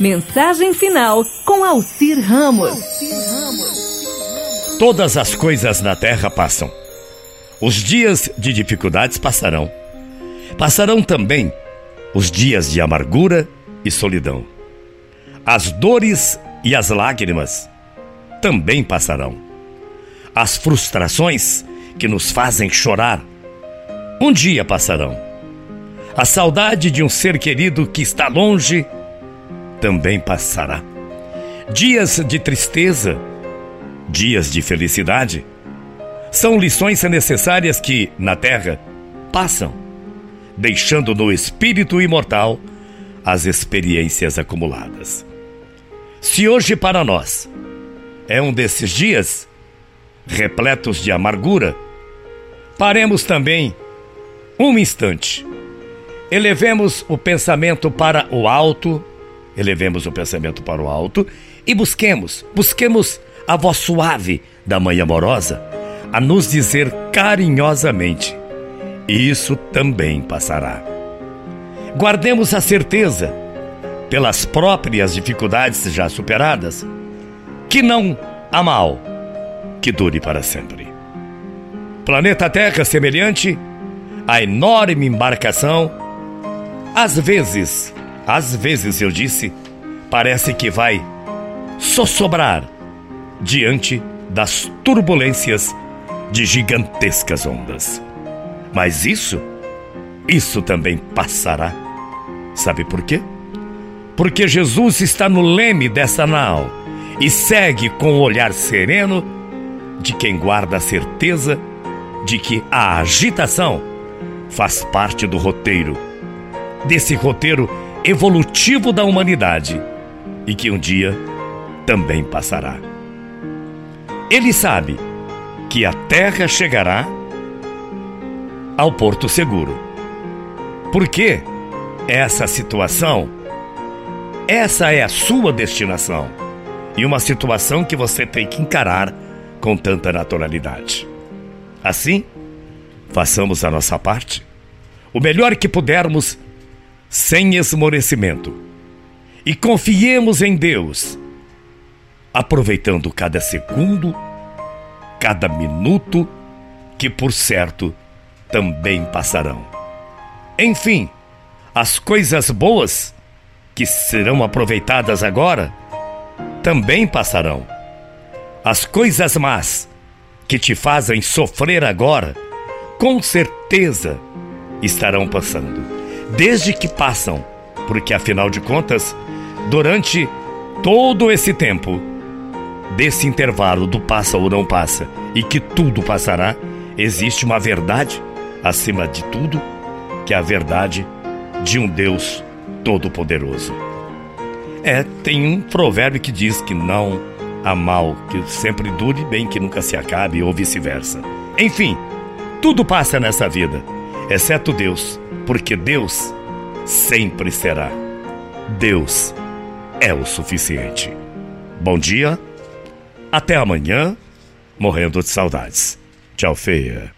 Mensagem final com Alcir Ramos. Todas as coisas na terra passam. Os dias de dificuldades passarão. Passarão também os dias de amargura e solidão. As dores e as lágrimas também passarão. As frustrações que nos fazem chorar um dia passarão. A saudade de um ser querido que está longe também passará. Dias de tristeza, dias de felicidade, são lições necessárias que, na terra, passam, deixando no espírito imortal as experiências acumuladas. Se hoje para nós é um desses dias repletos de amargura, paremos também um instante. Elevemos o pensamento para o alto, elevemos o pensamento para o alto e busquemos, busquemos a voz suave da mãe amorosa a nos dizer carinhosamente: Isso também passará. Guardemos a certeza, pelas próprias dificuldades já superadas, que não há mal que dure para sempre. Planeta Terra semelhante a enorme embarcação, às vezes, às vezes eu disse, parece que vai sossobrar diante das turbulências de gigantescas ondas. Mas isso, isso também passará. Sabe por quê? Porque Jesus está no leme dessa nau e segue com o olhar sereno de quem guarda a certeza de que a agitação faz parte do roteiro, desse roteiro evolutivo da humanidade e que um dia também passará. Ele sabe que a Terra chegará ao Porto Seguro. Porque essa situação, essa é a sua destinação e uma situação que você tem que encarar com tanta naturalidade. Assim, façamos a nossa parte, o melhor que pudermos, sem esmorecimento, e confiemos em Deus, aproveitando cada segundo, cada minuto, que por certo também passarão. Enfim, as coisas boas que serão aproveitadas agora também passarão. As coisas más que te fazem sofrer agora com certeza estarão passando. Desde que passam, porque afinal de contas, durante todo esse tempo, desse intervalo do passa ou não passa, e que tudo passará, existe uma verdade acima de tudo, que é a verdade de um Deus todo-poderoso. É, tem um provérbio que diz que não há mal que sempre dure, bem que nunca se acabe, ou vice-versa. Enfim, tudo passa nessa vida, exceto Deus, porque Deus sempre será. Deus é o suficiente. Bom dia, até amanhã, morrendo de saudades. Tchau, feia.